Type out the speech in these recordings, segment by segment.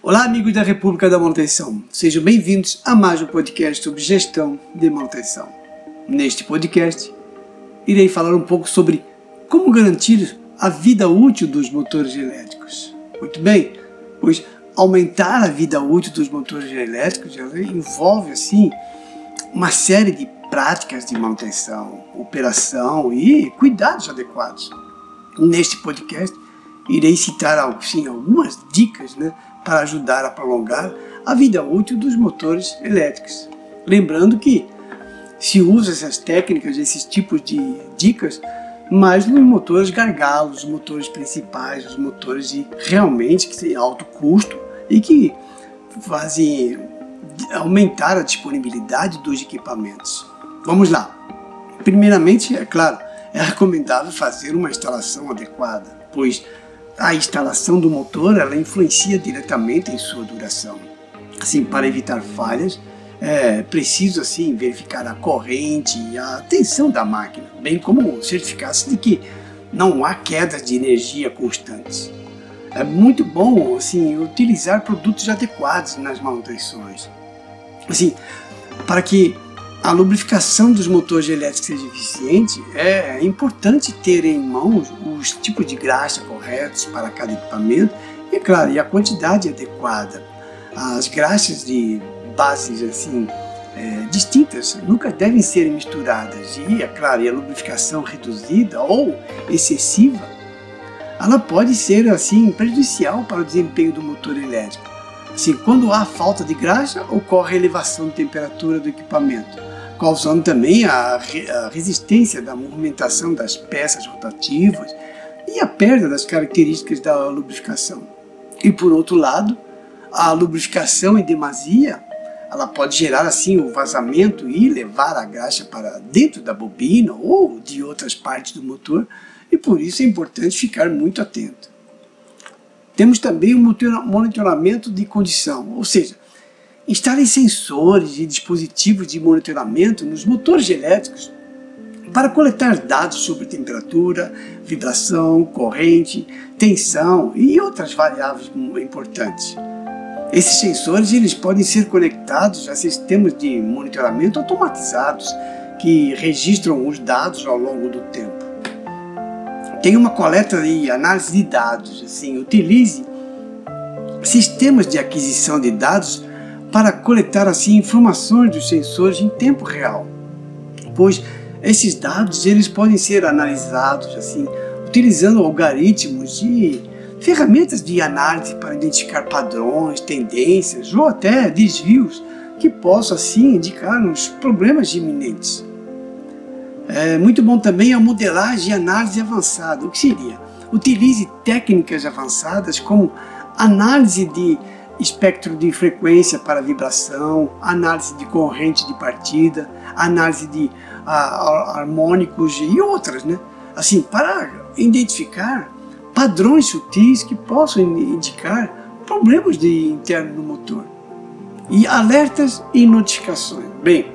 Olá, amigos da República da Manutenção. Sejam bem-vindos a mais um podcast sobre gestão de manutenção. Neste podcast, irei falar um pouco sobre como garantir a vida útil dos motores elétricos. Muito bem, pois aumentar a vida útil dos motores elétricos envolve, assim, uma série de práticas de manutenção, operação e cuidados adequados. Neste podcast, irei citar sim, algumas dicas né, para ajudar a prolongar a vida útil dos motores elétricos. Lembrando que se usa essas técnicas, esses tipos de dicas, mais nos motores gargalos, os motores principais, os motores de, realmente que têm alto custo e que fazem aumentar a disponibilidade dos equipamentos. Vamos lá. Primeiramente, é claro, é recomendável fazer uma instalação adequada, pois a instalação do motor ela influencia diretamente em sua duração. Assim, para evitar falhas, é preciso assim verificar a corrente e a tensão da máquina, bem como certificar-se de que não há quedas de energia constantes. É muito bom assim utilizar produtos adequados nas manutenções. Assim, para que a lubrificação dos motores elétricos seja eficiente, é importante ter em mãos os tipos de graxa corretos para cada equipamento e, claro, e a quantidade adequada. As graxas de bases assim é, distintas nunca devem ser misturadas e, é claro, e a lubrificação reduzida ou excessiva, ela pode ser assim prejudicial para o desempenho do motor elétrico. Assim, quando há falta de graxa, ocorre elevação de temperatura do equipamento causando também a, a resistência da movimentação das peças rotativas e a perda das características da lubrificação. E por outro lado, a lubrificação em demasia ela pode gerar assim o vazamento e levar a graxa para dentro da bobina ou de outras partes do motor e por isso é importante ficar muito atento. Temos também o monitoramento de condição, ou seja, instalem sensores e dispositivos de monitoramento nos motores elétricos para coletar dados sobre temperatura, vibração, corrente, tensão e outras variáveis importantes. Esses sensores eles podem ser conectados a sistemas de monitoramento automatizados que registram os dados ao longo do tempo. Tem uma coleta e análise de dados, assim, utilize sistemas de aquisição de dados para coletar assim informações dos sensores em tempo real, pois esses dados eles podem ser analisados assim utilizando algoritmos e ferramentas de análise para identificar padrões, tendências ou até desvios que possam assim indicar os problemas iminentes. É muito bom também a modelagem e análise avançada. O que seria? Utilize técnicas avançadas como análise de espectro de frequência para vibração, análise de corrente de partida, análise de harmônicos e outras, né? Assim, para identificar padrões sutis que possam indicar problemas de interno no motor. E alertas e notificações. Bem,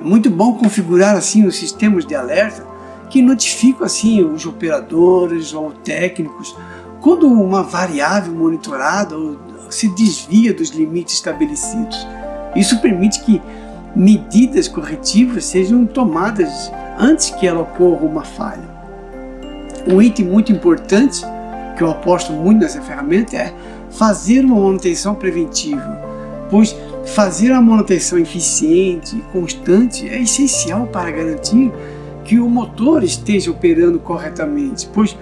é muito bom configurar assim os sistemas de alerta que notificam assim os operadores ou técnicos quando uma variável monitorada ou se desvia dos limites estabelecidos. Isso permite que medidas corretivas sejam tomadas antes que ela ocorra uma falha. Um item muito importante que eu aposto muito nessa ferramenta é fazer uma manutenção preventiva, pois fazer a manutenção eficiente e constante é essencial para garantir que o motor esteja operando corretamente, pois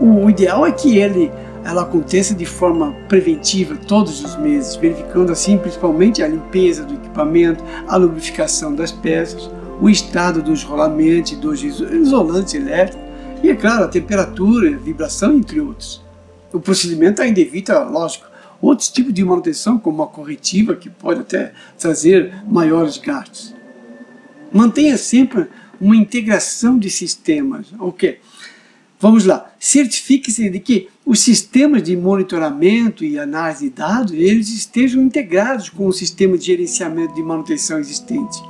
o ideal é que ele ela aconteça de forma preventiva todos os meses, verificando assim principalmente a limpeza do equipamento, a lubrificação das peças, o estado dos rolamentos dos isolantes elétricos e, é claro, a temperatura, a vibração, entre outros. O procedimento ainda evita, lógico, outros tipos de manutenção, como a corretiva, que pode até trazer maiores gastos. Mantenha sempre uma integração de sistemas, ok? Vamos lá, certifique-se de que os sistemas de monitoramento e análise de dados eles estejam integrados com o sistema de gerenciamento de manutenção existente.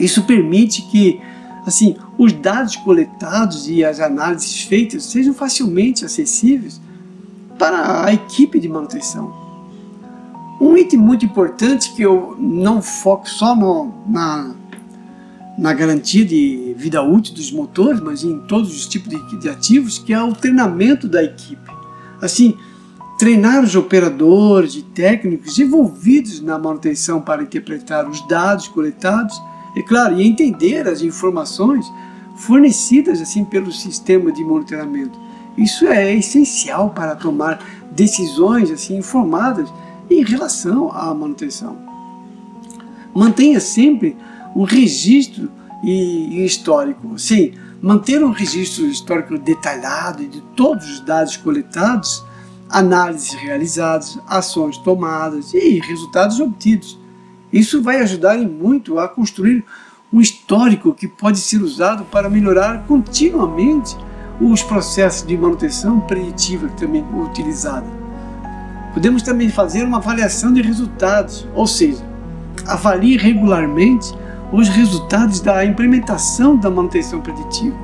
Isso permite que assim, os dados coletados e as análises feitas sejam facilmente acessíveis para a equipe de manutenção. Um item muito importante que eu não foco só no, na, na garantia de vida útil dos motores, mas em todos os tipos de, de ativos, que é o treinamento da equipe. Assim, treinar os operadores e técnicos envolvidos na manutenção para interpretar os dados coletados, e claro, e entender as informações fornecidas assim pelo sistema de monitoramento. Isso é essencial para tomar decisões assim informadas em relação à manutenção. Mantenha sempre um registro e, histórico. Sim, manter um registro histórico detalhado de todos os dados coletados, análises realizadas, ações tomadas e resultados obtidos. Isso vai ajudar muito a construir um histórico que pode ser usado para melhorar continuamente os processos de manutenção preditiva também utilizada. Podemos também fazer uma avaliação de resultados, ou seja, avalie regularmente os resultados da implementação da manutenção preditiva.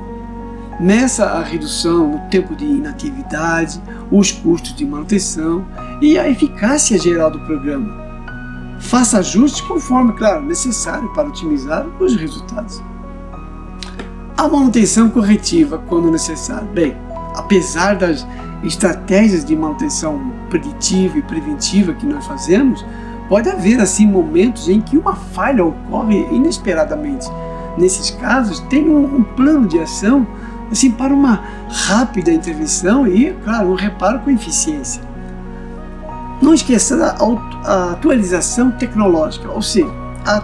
Meça a redução no tempo de inatividade, os custos de manutenção e a eficácia geral do programa. Faça ajustes conforme, claro, necessário para otimizar os resultados. A manutenção corretiva quando necessário. Bem, apesar das estratégias de manutenção preditiva e preventiva que nós fazemos, pode haver assim momentos em que uma falha ocorre inesperadamente. Nesses casos, tem um, um plano de ação assim para uma rápida intervenção e, claro, um reparo com eficiência. Não esqueça a atualização tecnológica, ou seja, a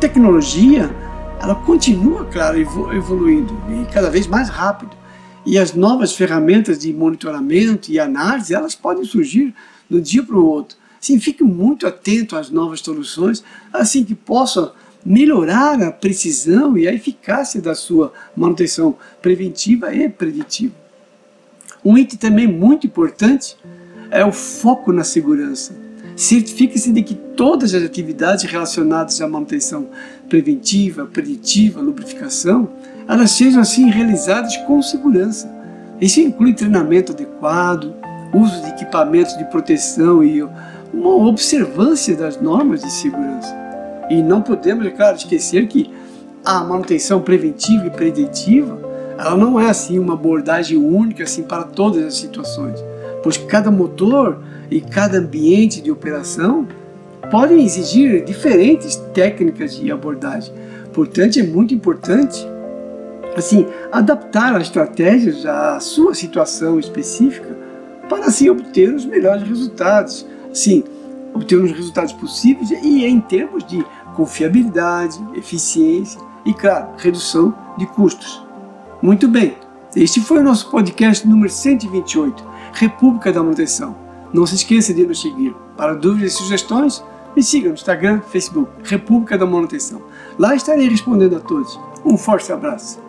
tecnologia ela continua, claro, evoluindo e cada vez mais rápido. E as novas ferramentas de monitoramento e análise, elas podem surgir do dia para o outro. Assim, fique muito atento às novas soluções, assim que possa melhorar a precisão e a eficácia da sua manutenção preventiva e preditiva. Um item também muito importante é o foco na segurança. Certifique-se de que todas as atividades relacionadas à manutenção preventiva, preditiva, lubrificação, elas sejam assim realizadas com segurança. Isso inclui treinamento adequado, uso de equipamentos de proteção e uma observância das normas de segurança. E não podemos, é claro, esquecer que a manutenção preventiva e preditiva, ela não é assim uma abordagem única assim para todas as situações, pois cada motor e cada ambiente de operação podem exigir diferentes técnicas de abordagem. Portanto, é muito importante assim, adaptar as estratégias à sua situação específica para assim obter os melhores resultados. Sim, obter os resultados possíveis e em termos de confiabilidade, eficiência e, claro, redução de custos. Muito bem, este foi o nosso podcast número 128, República da Manutenção. Não se esqueça de nos seguir. Para dúvidas e sugestões, me siga no Instagram, Facebook, República da Manutenção. Lá estarei respondendo a todos. Um forte abraço.